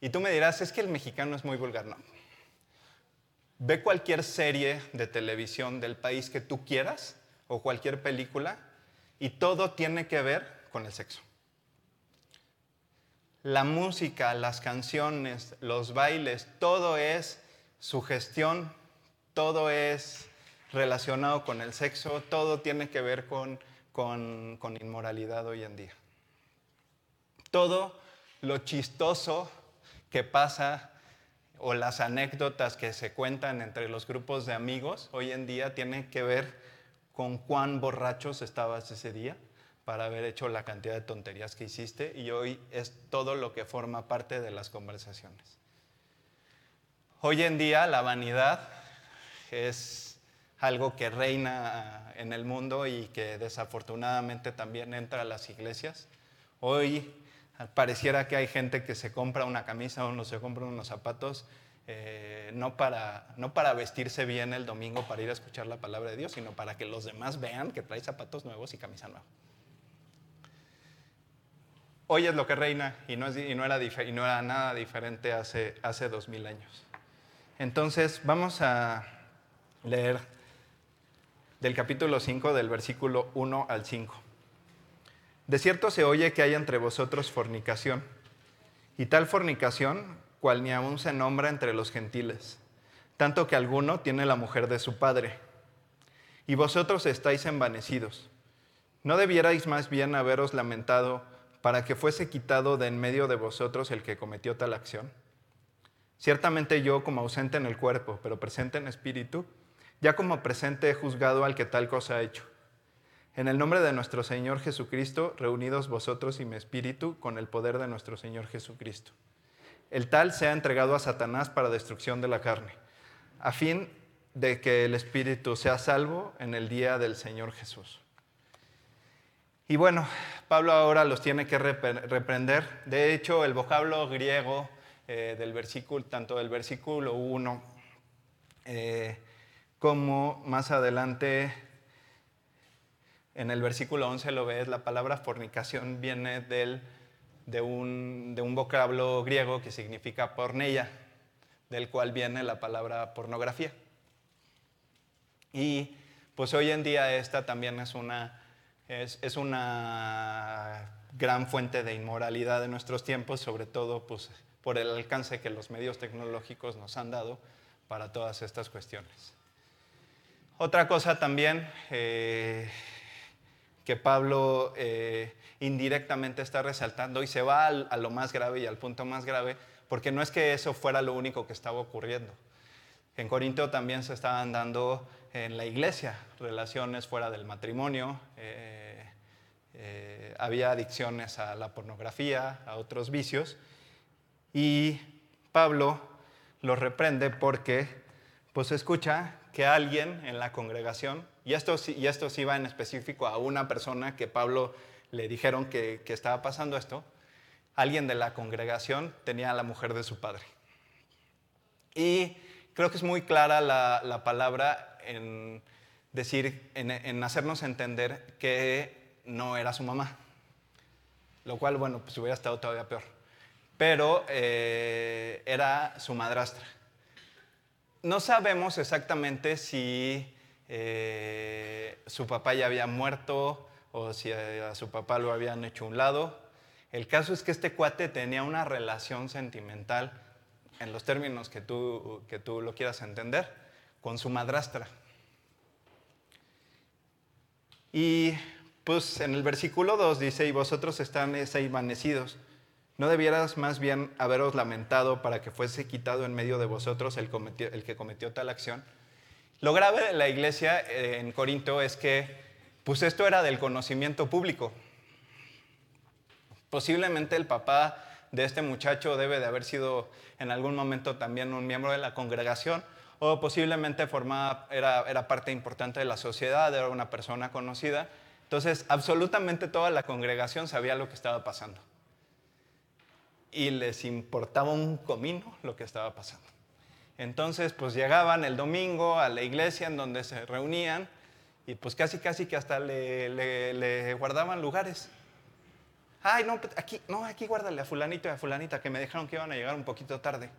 Y tú me dirás, es que el mexicano es muy vulgar. No. Ve cualquier serie de televisión del país que tú quieras o cualquier película y todo tiene que ver con el sexo. La música, las canciones, los bailes, todo es sugestión todo es relacionado con el sexo, todo tiene que ver con, con, inmoralidad hoy en día. Todo lo chistoso que pasa o las anécdotas que se cuentan entre los grupos de amigos hoy en día tienen que ver con cuán borrachos estabas ese día para haber hecho la cantidad de tonterías que hiciste y hoy es todo lo que forma parte de las conversaciones. Hoy en día la vanidad es algo que reina en el mundo y que desafortunadamente también entra a las iglesias. Hoy pareciera que hay gente que se compra una camisa o no se compra unos zapatos eh, no, para, no para vestirse bien el domingo para ir a escuchar la palabra de Dios, sino para que los demás vean que trae zapatos nuevos y camisa nueva. Hoy es lo que reina y no, era, nada diferente hace, hace dos mil años. Entonces, vamos a leer del capítulo 5, del versículo 1 al 5. De cierto se oye que hay entre vosotros fornicación, y tal fornicación cual ni aún se nombra entre los gentiles, tanto que alguno tiene la mujer de su padre. Y vosotros estáis envanecidos. ¿No debierais más bien haberos lamentado para que fuese quitado de en medio de vosotros el que cometió tal acción? Ciertamente yo, como ausente en el cuerpo, pero presente en espíritu, ya como presente he juzgado al que tal cosa ha hecho. En el nombre de nuestro Señor Jesucristo, reunidos vosotros y mi espíritu con el poder de nuestro Señor Jesucristo. El tal sea entregado a Satanás para destrucción de la carne a fin de que el espíritu sea salvo en el día del Señor Jesús. Y bueno, Pablo ahora los tiene que reprender. De hecho, el vocablo griego eh, del versículo, tanto del versículo 1 eh, como más adelante en el versículo 11 lo ves, la palabra fornicación viene del, de, un, de un vocablo griego que significa porneia del cual viene la palabra pornografía. Y pues hoy en día esta también es una, es, una gran fuente de inmoralidad de nuestros tiempos, sobre todo pues, por el alcance que los medios tecnológicos nos han dado para todas estas cuestiones. Otra cosa también eh, que Pablo eh, indirectamente está resaltando y se va a lo más grave y al punto más grave porque no es que eso fuera lo único que estaba ocurriendo. En Corinto también se estaban dando en la iglesia relaciones fuera del matrimonio, eh, eh, había adicciones a la pornografía, a otros vicios, y Pablo los reprende porque pues escucha que alguien en la congregación, y esto, y esto sí va en específico a una persona que Pablo le dijeron que, que estaba pasando esto, alguien de la congregación tenía a la mujer de su padre. Y creo que es muy clara la, palabra en decir, en, hacernos entender que no era su mamá. Lo cual, bueno, pues hubiera estado todavía peor. Pero eh, era su madrastra. No sabemos exactamente si eh, su papá ya había muerto o si a su papá lo habían hecho un lado. El caso es que este cuate tenía una relación sentimental, en los términos que tú, que tú lo quieras entender, con su madrastra. Y pues en el versículo 2 dice, y vosotros están envanecidos. ¿No debieras más bien haberos lamentado para que fuese quitado en medio de vosotros el, que cometió tal acción? Lo grave de la iglesia eh, en Corinto es que pues esto era del conocimiento público. Posiblemente el papá de este muchacho debe de haber sido en algún momento también un miembro de la congregación o posiblemente formaba, era, era parte importante de la sociedad, era una persona conocida. Entonces, absolutamente toda la congregación sabía lo que estaba pasando. Y les importaba un comino lo que estaba pasando. Entonces, pues llegaban el domingo a la iglesia en donde se reunían y pues casi, casi que hasta le, le guardaban lugares. Ay, no, pues, aquí, no, aquí guárdale a fulanito y a fulanita que me dijeron que iban a llegar un poquito tarde.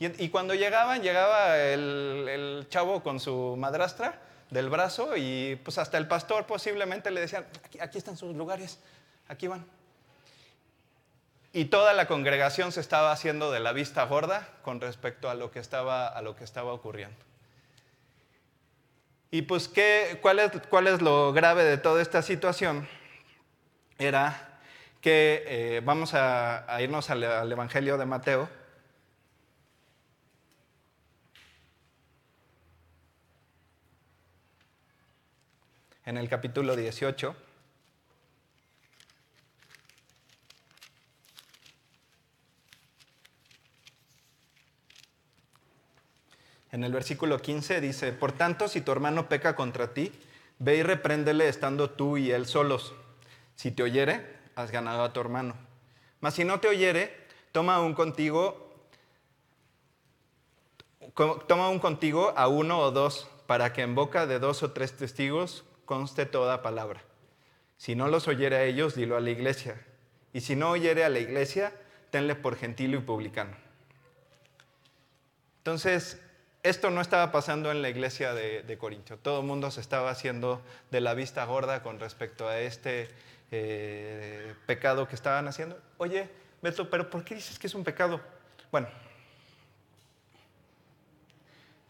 Y, cuando llegaban, llegaba el, chavo con su madrastra del brazo y pues hasta el pastor posiblemente le decía, aquí, aquí están sus lugares, aquí van. Y toda la congregación se estaba haciendo de la vista gorda con respecto a lo que estaba, a lo que estaba ocurriendo. Y pues, ¿qué, cuál, es, ¿cuál es lo grave de toda esta situación? Era que eh, vamos a, irnos al, Evangelio de Mateo. En el capítulo 18. En el versículo 15 dice, por tanto, si tu hermano peca contra ti, ve y repréndele estando tú y él solos. Si te oyere, has ganado a tu hermano. Mas si no te oyere, toma un contigo, toma un contigo a uno o dos, para que en boca de dos o tres testigos conste toda palabra. Si no los oyere a ellos, dilo a la iglesia. Y si no oyere a la iglesia, tenle por gentil y publicano. Entonces, esto no estaba pasando en la iglesia de, de Corinto. Todo el mundo se estaba haciendo de la vista gorda con respecto a este eh, pecado que estaban haciendo. Oye, Beto, pero ¿por qué dices que es un pecado? Bueno,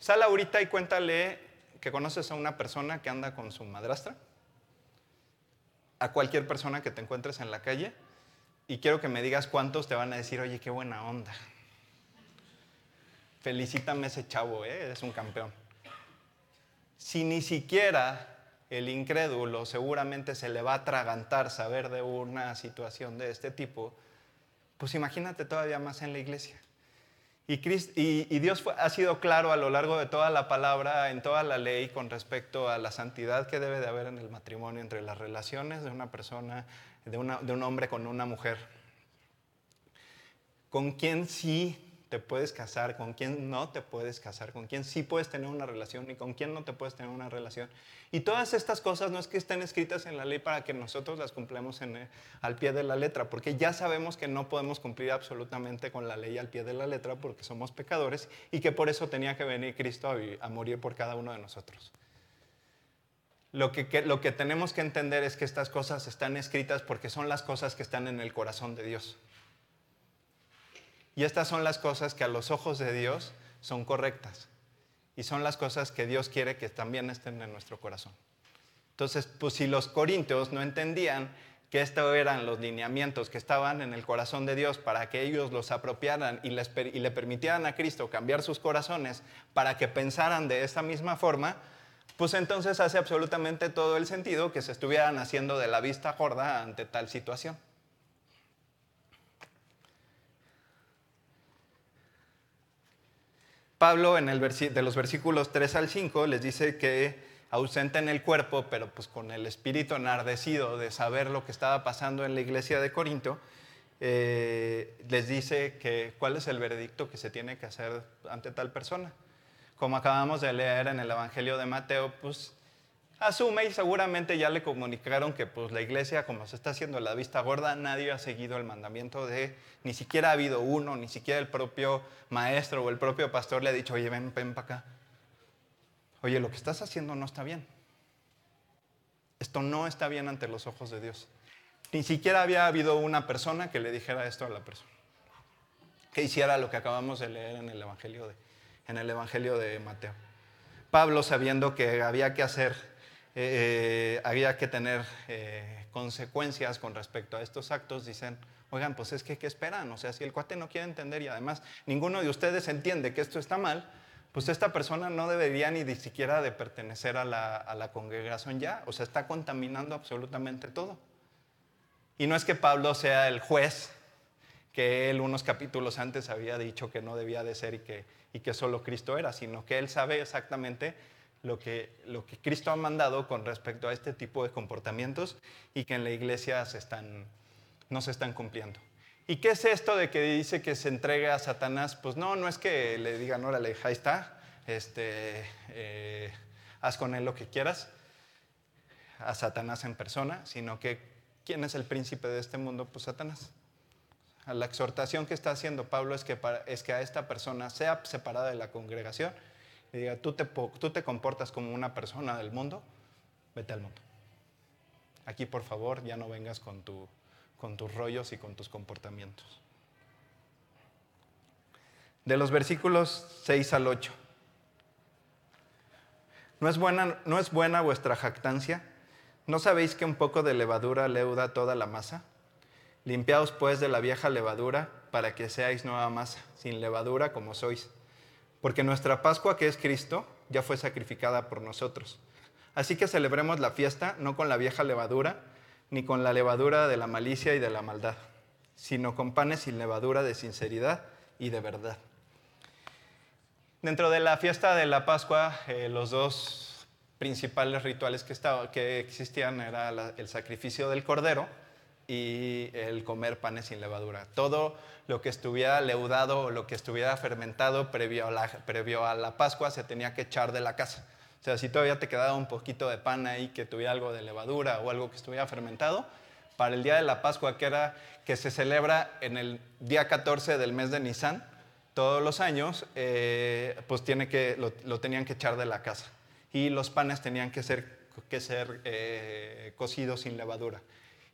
Sal ahorita y cuéntale que conoces a una persona que anda con su madrastra, a cualquier persona que te encuentres en la calle, y quiero que me digas cuántos te van a decir, oye, qué buena onda. Felicítame ese chavo, ¿eh? es un campeón. Si ni siquiera el incrédulo seguramente se le va a atragantar saber de una situación de este tipo, pues imagínate todavía más en la iglesia. Y, Dios ha sido claro a lo largo de toda la palabra, en toda la ley, con respecto a la santidad que debe de haber en el matrimonio entre las relaciones de una persona, de, de un hombre con una mujer. Con quién sí te puedes casar, con quién no te puedes casar, con quién sí puedes tener una relación y con quién no te puedes tener una relación. Y todas estas cosas no es que estén escritas en la ley para que nosotros las cumplamos en, al pie de la letra, porque ya sabemos que no podemos cumplir absolutamente con la ley al pie de la letra porque somos pecadores y que por eso tenía que venir Cristo a, a morir por cada uno de nosotros. Lo que, lo que tenemos que entender es que estas cosas están escritas porque son las cosas que están en el corazón de Dios. Y estas son las cosas que a los ojos de Dios son correctas. Y son las cosas que Dios quiere que también estén en nuestro corazón. Entonces, pues si los corintios no entendían que estos eran los lineamientos que estaban en el corazón de Dios para que ellos los apropiaran y, y le permitieran a Cristo cambiar sus corazones para que pensaran de esa misma forma, pues entonces hace absolutamente todo el sentido que se estuvieran haciendo de la vista gorda ante tal situación. Pablo en el de los versículos 3 al 5 les dice que ausente en el cuerpo, pero pues con el espíritu enardecido de saber lo que estaba pasando en la iglesia de Corinto, eh, les dice que cuál es el veredicto que se tiene que hacer ante tal persona. Como acabamos de leer en el Evangelio de Mateo, pues asume y seguramente ya le comunicaron que pues la iglesia, como se está haciendo la vista gorda, nadie ha seguido el mandamiento de, ni siquiera ha habido uno, ni siquiera el propio maestro o el propio pastor le ha dicho, oye, ven, ven para acá. Oye, lo que estás haciendo no está bien. Esto no está bien ante los ojos de Dios. Ni siquiera había habido una persona que le dijera esto a la persona. Que hiciera lo que acabamos de leer en el Evangelio de, en el evangelio de Mateo. Pablo, sabiendo que había que hacer eh, había que tener eh, consecuencias con respecto a estos actos, dicen, oigan, pues es que, ¿qué esperan? O sea, si el cuate no quiere entender y además ninguno de ustedes entiende que esto está mal, pues esta persona no debería ni siquiera de pertenecer a la, a la congregación ya, o sea, está contaminando absolutamente todo. Y no es que Pablo sea el juez que él unos capítulos antes había dicho que no debía de ser y que, y que solo Cristo era, sino que él sabe exactamente lo que, lo que Cristo ha mandado con respecto a este tipo de comportamientos y que en la iglesia no se están cumpliendo. ¿Y qué es esto de que dice que se entregue a Satanás? Pues no, no es que le digan, órale, ahí está, este, eh, haz con él lo que quieras, a Satanás en persona, sino que ¿quién es el príncipe de este mundo? Pues Satanás. La exhortación que está haciendo Pablo es que, es que a esta persona sea separada de la congregación y diga, tú te, comportas como una persona del mundo, vete al mundo. Aquí, por favor, ya no vengas con tus rollos y con tus comportamientos. De los versículos 6 al 8. ¿No es, buena, ¿No es buena vuestra jactancia? ¿No sabéis que un poco de levadura leuda toda la masa? Limpiaos pues de la vieja levadura para que seáis nueva masa, sin levadura como sois porque nuestra Pascua, que es Cristo, ya fue sacrificada por nosotros. Así que celebremos la fiesta no con la vieja levadura, ni con la levadura de la malicia y de la maldad, sino con panes sin levadura de sinceridad y de verdad. Dentro de la fiesta de la Pascua, eh, los dos principales rituales que, que existían era el sacrificio del cordero y el comer panes sin levadura. Todo lo que estuviera leudado o lo que estuviera fermentado previo a, la, previo a la Pascua se tenía que echar de la casa. O sea, si todavía te quedaba un poquito de pan ahí que tuviera algo de levadura o algo que estuviera fermentado, para el día de la Pascua, que, era, que se celebra en el día 14 del mes de Nisan, todos los años, eh, pues tiene que, lo, tenían que echar de la casa. Y los panes tenían que ser, que ser eh, cocidos sin levadura.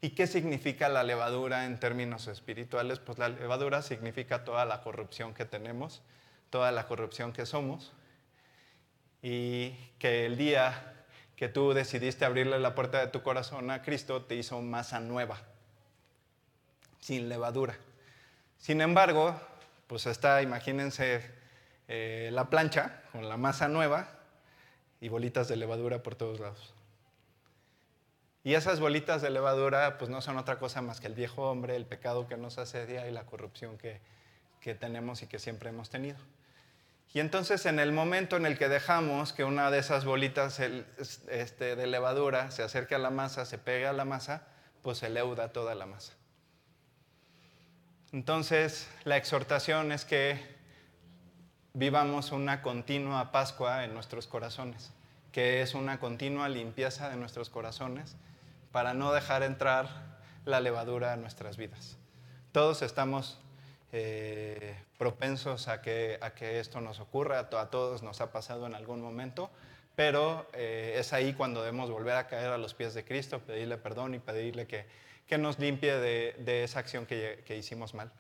¿Y qué significa la levadura en términos espirituales? Pues la levadura significa toda la corrupción que tenemos, toda la corrupción que somos. y que el día que tú decidiste abrirle la puerta de tu corazón a Cristo te hizo masa nueva, sin levadura. Sin embargo, pues está, imagínense eh, la plancha con la masa nueva y bolitas de levadura por todos lados. Y esas bolitas de levadura pues no son otra cosa más que el viejo hombre, el pecado que nos asedia y la corrupción que, que tenemos y que siempre hemos tenido. Y entonces en el momento en el que dejamos que una de esas bolitas este, de levadura se acerque a la masa, se pegue a la masa, pues se leuda toda la masa. Entonces la exhortación es que vivamos una continua Pascua en nuestros corazones, que es una continua limpieza de nuestros corazones para no dejar entrar la levadura a nuestras vidas. Todos estamos eh, propensos a que, a que esto nos ocurra, a, todos nos ha pasado en algún momento, pero eh, es ahí cuando debemos volver a caer a los pies de Cristo, pedirle perdón y pedirle que, que nos limpie de, de esa acción que, que, hicimos mal.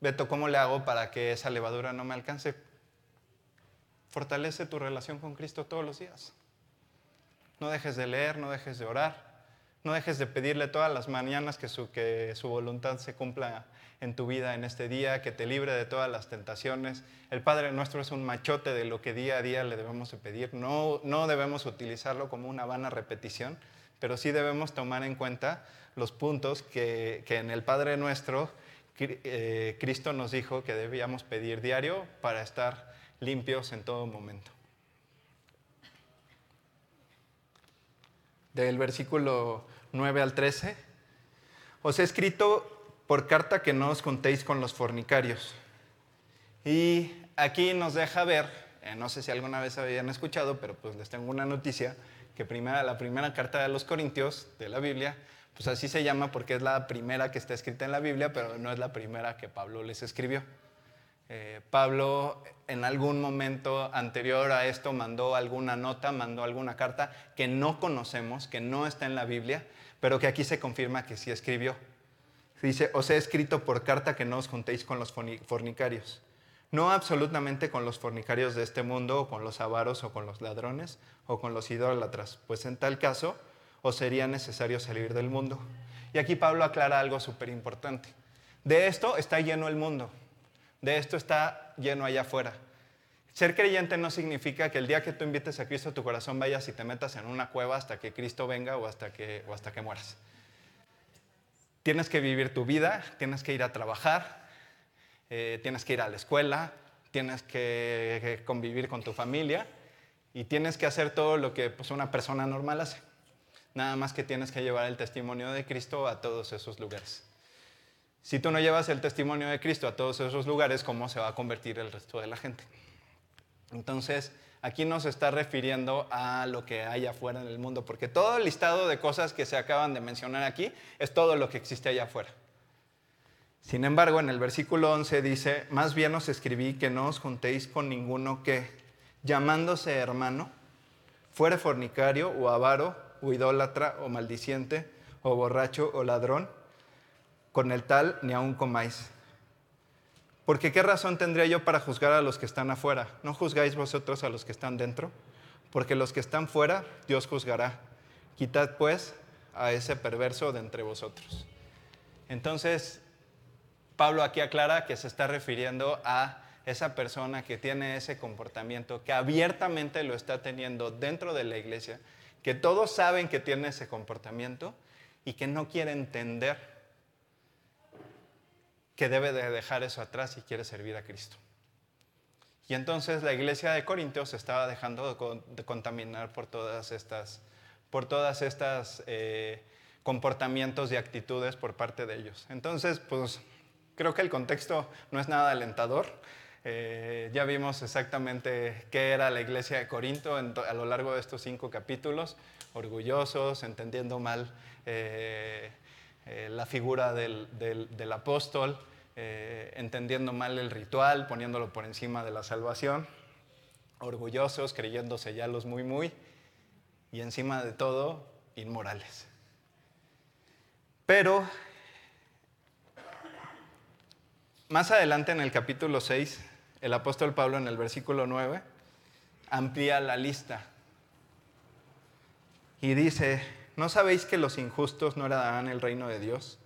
Beto, ¿cómo le hago para que esa levadura no me alcance? Fortalece tu relación con Cristo todos los días. No dejes de leer, no dejes de orar. No dejes de pedirle todas las mañanas que su, que su voluntad se cumpla en tu vida en este día, que te libre de todas las tentaciones. El Padre nuestro es un machote de lo que día a día le debemos de pedir. No, no debemos utilizarlo como una vana repetición, pero sí debemos tomar en cuenta los puntos que, que en el Padre nuestro eh, Cristo nos dijo que debíamos pedir diario para estar limpios en todo momento. Del versículo 9 al 13. Os he escrito por carta que no os contéis con los fornicarios. Y aquí nos deja ver, eh, no sé si alguna vez habían escuchado, pero pues les tengo una noticia, que primera, la primera carta de los Corintios de la Biblia, pues así se llama porque es la primera que está escrita en la Biblia, pero no es la primera que Pablo les escribió. Eh, Pablo en algún momento anterior a esto mandó alguna nota, mandó alguna carta que no conocemos, que no está en la Biblia, pero que aquí se confirma que sí escribió. Dice, os he escrito por carta que no os juntéis con los fornicarios. No absolutamente con los fornicarios de este mundo, o con los avaros, o con los ladrones, o con los idólatras, pues en tal caso os sería necesario salir del mundo. Y aquí Pablo aclara algo súper importante. De esto está lleno el mundo. De esto está lleno allá afuera. Ser creyente no significa que el día que tú invites a Cristo a tu corazón vayas y te metas en una cueva hasta que Cristo venga o hasta que, o hasta que mueras. Tienes que vivir tu vida, tienes que ir a trabajar, eh, tienes que ir a la escuela, tienes que, convivir con tu familia y tienes que hacer todo lo que pues, una persona normal hace. Nada más que tienes que llevar el testimonio de Cristo a todos esos lugares. Si tú no llevas el testimonio de Cristo a todos esos lugares, ¿cómo se va a convertir el resto de la gente? Entonces, aquí nos está refiriendo a lo que hay afuera en el mundo, porque todo el listado de cosas que se acaban de mencionar aquí es todo lo que existe allá afuera. Sin embargo, en el versículo 11 dice, más bien os escribí que no os juntéis con ninguno que, llamándose hermano, fuere fornicario o avaro o idólatra o maldiciente o borracho o ladrón, con el tal ni aun comáis porque ¿qué razón tendría yo para juzgar a los que están afuera? ¿No juzgáis vosotros a los que están dentro? Porque los que están fuera, Dios juzgará. Quitad pues a ese perverso de entre vosotros. Entonces, Pablo aquí aclara que se está refiriendo a esa persona que tiene ese comportamiento, que abiertamente lo está teniendo dentro de la iglesia, que todos saben que tiene ese comportamiento y que no quiere entender que debe de dejar eso atrás si quiere servir a Cristo. Y entonces la iglesia de Corintios se estaba dejando de contaminar por todas estas, por todas estas eh, comportamientos y actitudes por parte de ellos. Entonces, pues creo que el contexto no es nada alentador. Eh, ya vimos exactamente qué era la iglesia de Corinto a lo largo de estos cinco capítulos, orgullosos, entendiendo mal eh, eh, la figura del, apóstol, eh, entendiendo mal el ritual, poniéndolo por encima de la salvación, orgullosos, creyéndose ya los muy, muy, y encima de todo, inmorales. Pero más adelante en el capítulo 6, el apóstol Pablo en el versículo 9 amplía la lista. Y dice, ¿no sabéis que los injustos no heredarán el reino de Dios?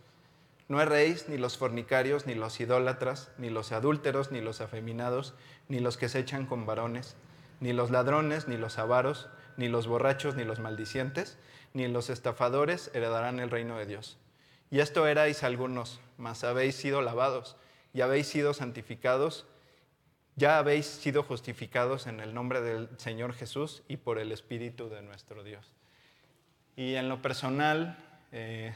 No erréis ni los fornicarios, ni los idólatras, ni los adúlteros, ni los afeminados, ni los que se echan con varones, ni los ladrones, ni los avaros, ni los borrachos, ni los maldicientes, ni los estafadores heredarán el reino de Dios. Y esto erais algunos, mas habéis sido lavados y habéis sido santificados, ya habéis sido justificados en el nombre del Señor Jesús y por el Espíritu de nuestro Dios. Y en lo personal, eh,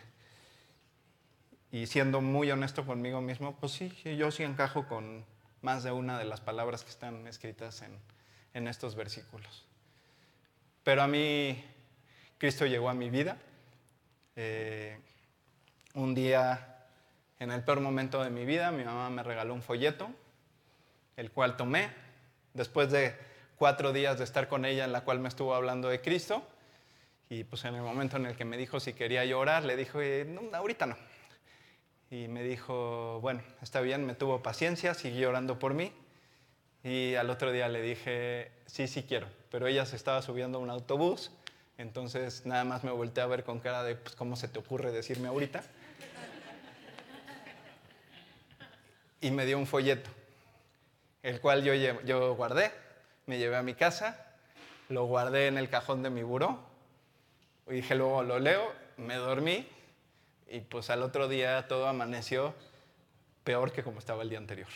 y siendo muy honesto conmigo mismo, pues sí, yo sí encajo con más de una de las palabras que están escritas en, estos versículos. Pero a mí, Cristo llegó a mi vida. Eh, un día, en el peor momento de mi vida, mi mamá me regaló un folleto, el cual tomé. Después de cuatro días de estar con ella, en la cual me estuvo hablando de Cristo, y pues en el momento en el que me dijo si quería llorar, le dije, no, ahorita no y me dijo, bueno, está bien, me tuvo paciencia, siguió orando por mí. Y al otro día le dije, sí, sí quiero, pero ella se estaba subiendo a un autobús, entonces nada más me volteé a ver con cara de, pues, ¿cómo se te ocurre decirme ahorita? Y me dio un folleto, el cual yo, yo guardé, me llevé a mi casa, lo guardé en el cajón de mi buró, y dije, luego lo leo, me dormí y pues al otro día todo amaneció peor que como estaba el día anterior.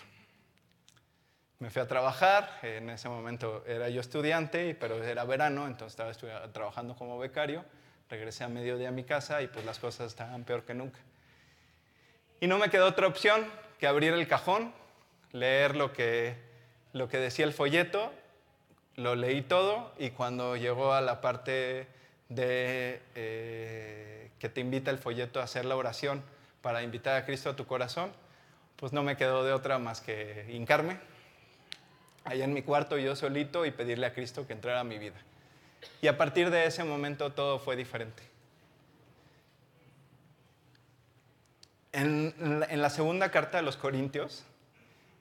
Me fui a trabajar, en ese momento era yo estudiante, pero era verano, entonces estaba trabajando como becario, regresé a mediodía a mi casa y pues las cosas estaban peor que nunca. Y no me quedó otra opción que abrir el cajón, leer lo que, lo que decía el folleto, lo leí todo y cuando llegó a la parte de... Eh, que te invita el folleto a hacer la oración para invitar a Cristo a tu corazón, pues no me quedó de otra más que hincarme allá en mi cuarto yo solito y pedirle a Cristo que entrara a mi vida. Y a partir de ese momento todo fue diferente. En, la segunda carta de los Corintios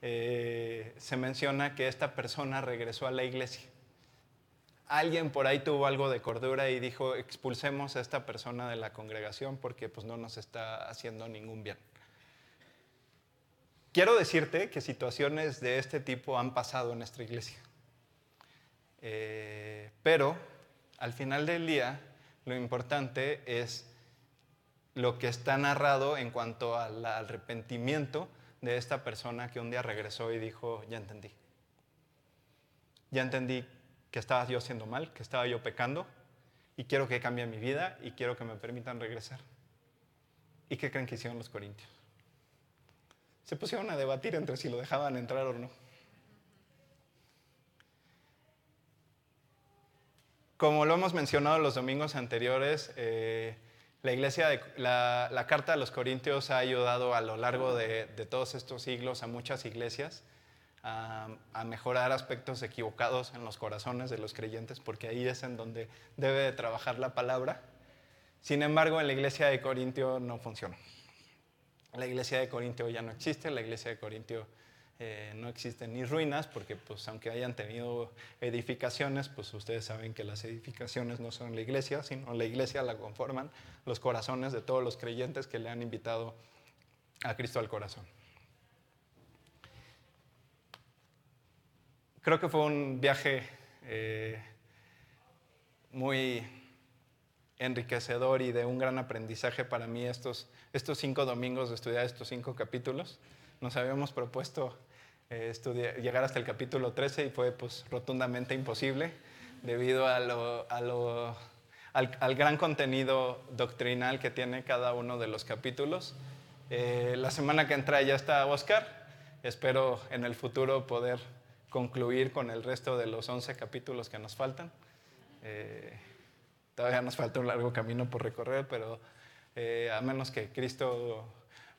eh, se menciona que esta persona regresó a la iglesia alguien por ahí tuvo algo de cordura y dijo, expulsemos a esta persona de la congregación porque pues no nos está haciendo ningún bien. Quiero decirte que situaciones de este tipo han pasado en nuestra iglesia. Eh, pero al final del día, lo importante es lo que está narrado en cuanto al arrepentimiento de esta persona que un día regresó y dijo, ya entendí. Ya entendí que estaba yo haciendo mal, que estaba yo pecando, y quiero que cambie mi vida y quiero que me permitan regresar. ¿Y qué creen que hicieron los corintios? Se pusieron a debatir entre si lo dejaban entrar o no. Como lo hemos mencionado los domingos anteriores, eh, la iglesia, la, carta de los Corintios ha ayudado a lo largo de todos estos siglos a muchas iglesias a, mejorar aspectos equivocados en los corazones de los creyentes, porque ahí es en donde debe de trabajar la palabra. Sin embargo, en la iglesia de Corintio no funciona. La iglesia de Corintio ya no existe, la iglesia de Corintio eh, no existen ni ruinas, porque pues aunque hayan tenido edificaciones, pues ustedes saben que las edificaciones no son la iglesia, sino la iglesia la conforman los corazones de todos los creyentes que le han invitado a Cristo al corazón. Creo que fue un viaje eh, muy enriquecedor y de un gran aprendizaje para mí estos, estos cinco domingos de estudiar estos cinco capítulos. Nos habíamos propuesto eh, llegar hasta el capítulo 13 y fue pues, rotundamente imposible debido a lo, al, gran contenido doctrinal que tiene cada uno de los capítulos. Eh, la semana que entra ya está Oscar. Espero en el futuro poder concluir con el resto de los 11 capítulos que nos faltan. Eh, todavía nos falta un largo camino por recorrer, pero eh, a menos que Cristo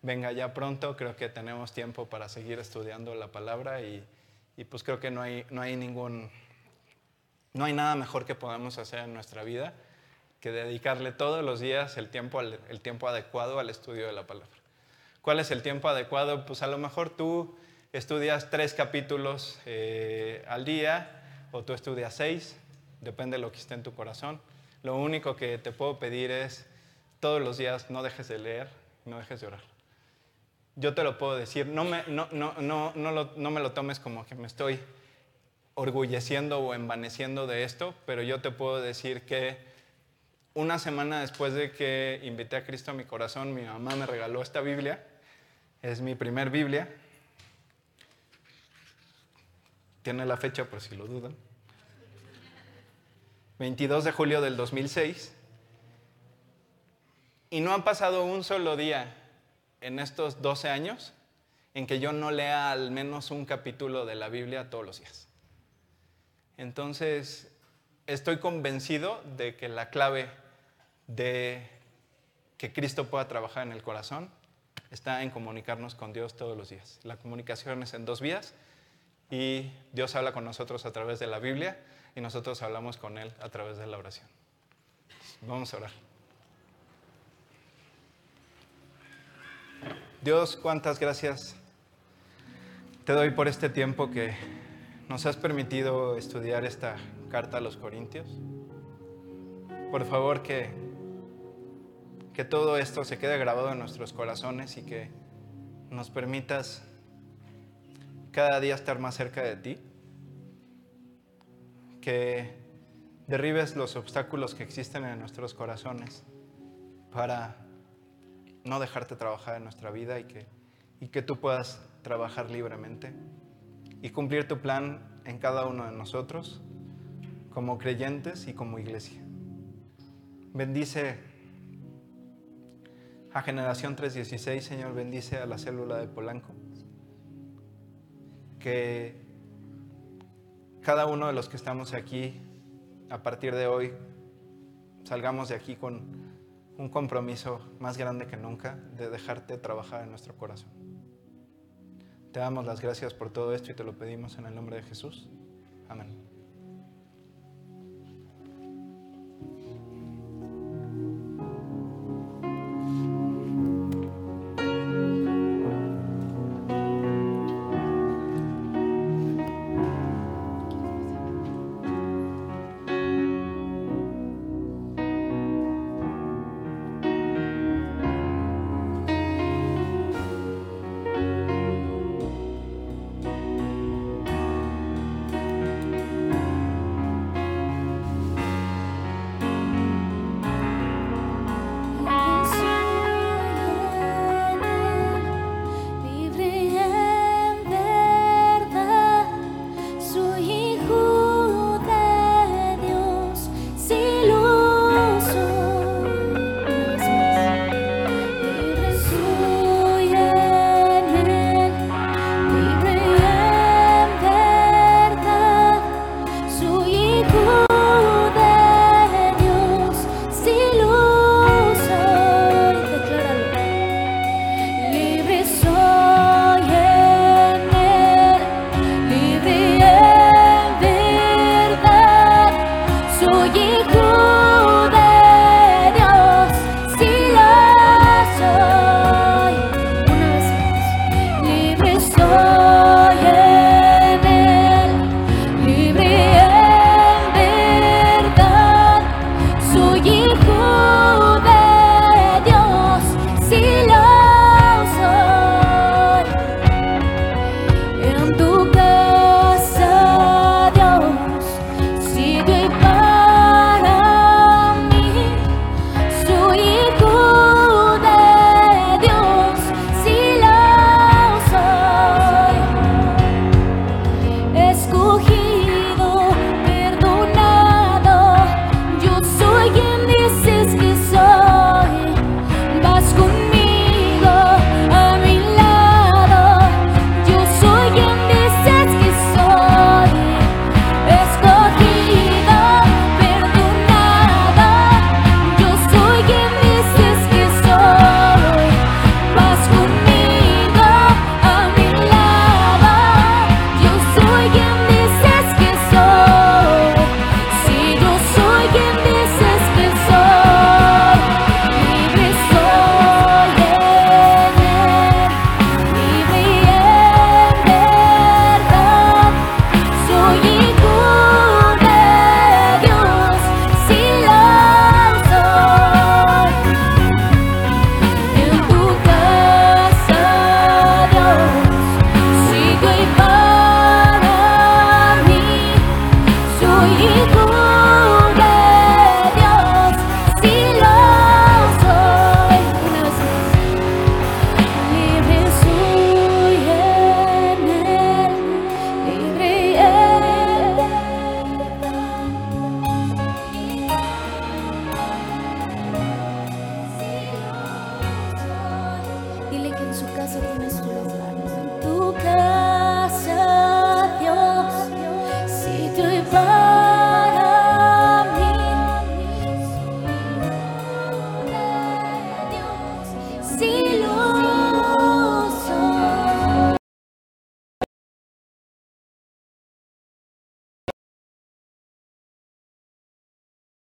venga ya pronto, creo que tenemos tiempo para seguir estudiando la palabra y, pues creo que no hay, no hay ningún, no hay nada mejor que podamos hacer en nuestra vida que dedicarle todos los días el tiempo, el tiempo adecuado al estudio de la palabra. ¿Cuál es el tiempo adecuado? Pues a lo mejor tú estudias tres capítulos eh, al día o tú estudias seis, depende de lo que esté en tu corazón. Lo único que te puedo pedir es todos los días no dejes de leer, no dejes de orar. Yo te lo puedo decir, no me, no, no, no, no, lo, no me lo tomes como que me estoy orgulleciendo o envaneciendo de esto, pero yo te puedo decir que una semana después de que invité a Cristo a mi corazón, mi mamá me regaló esta Biblia. Es mi primer Biblia. Tiene la fecha por si lo dudan. 22 de julio del 2006. Y no ha pasado un solo día en estos 12 años en que yo no lea al menos un capítulo de la Biblia todos los días. Entonces, estoy convencido de que la clave de que Cristo pueda trabajar en el corazón está en comunicarnos con Dios todos los días. La comunicación es en dos vías y Dios habla con nosotros a través de la Biblia y nosotros hablamos con Él a través de la oración. Vamos a orar. Dios, cuántas gracias te doy por este tiempo que nos has permitido estudiar esta carta a los Corintios. Por favor, que, que todo esto se quede grabado en nuestros corazones y que nos permitas cada día estar más cerca de ti. Que derribes los obstáculos que existen en nuestros corazones para no dejarte trabajar en nuestra vida y que, y que tú puedas trabajar libremente y cumplir tu plan en cada uno de nosotros como creyentes y como iglesia. Bendice a Generación 316, Señor, bendice a la célula de Polanco. Que cada uno de los que estamos aquí, a partir de hoy, salgamos de aquí con un compromiso más grande que nunca de dejarte trabajar en nuestro corazón. Te damos las gracias por todo esto y te lo pedimos en el nombre de Jesús. Amén.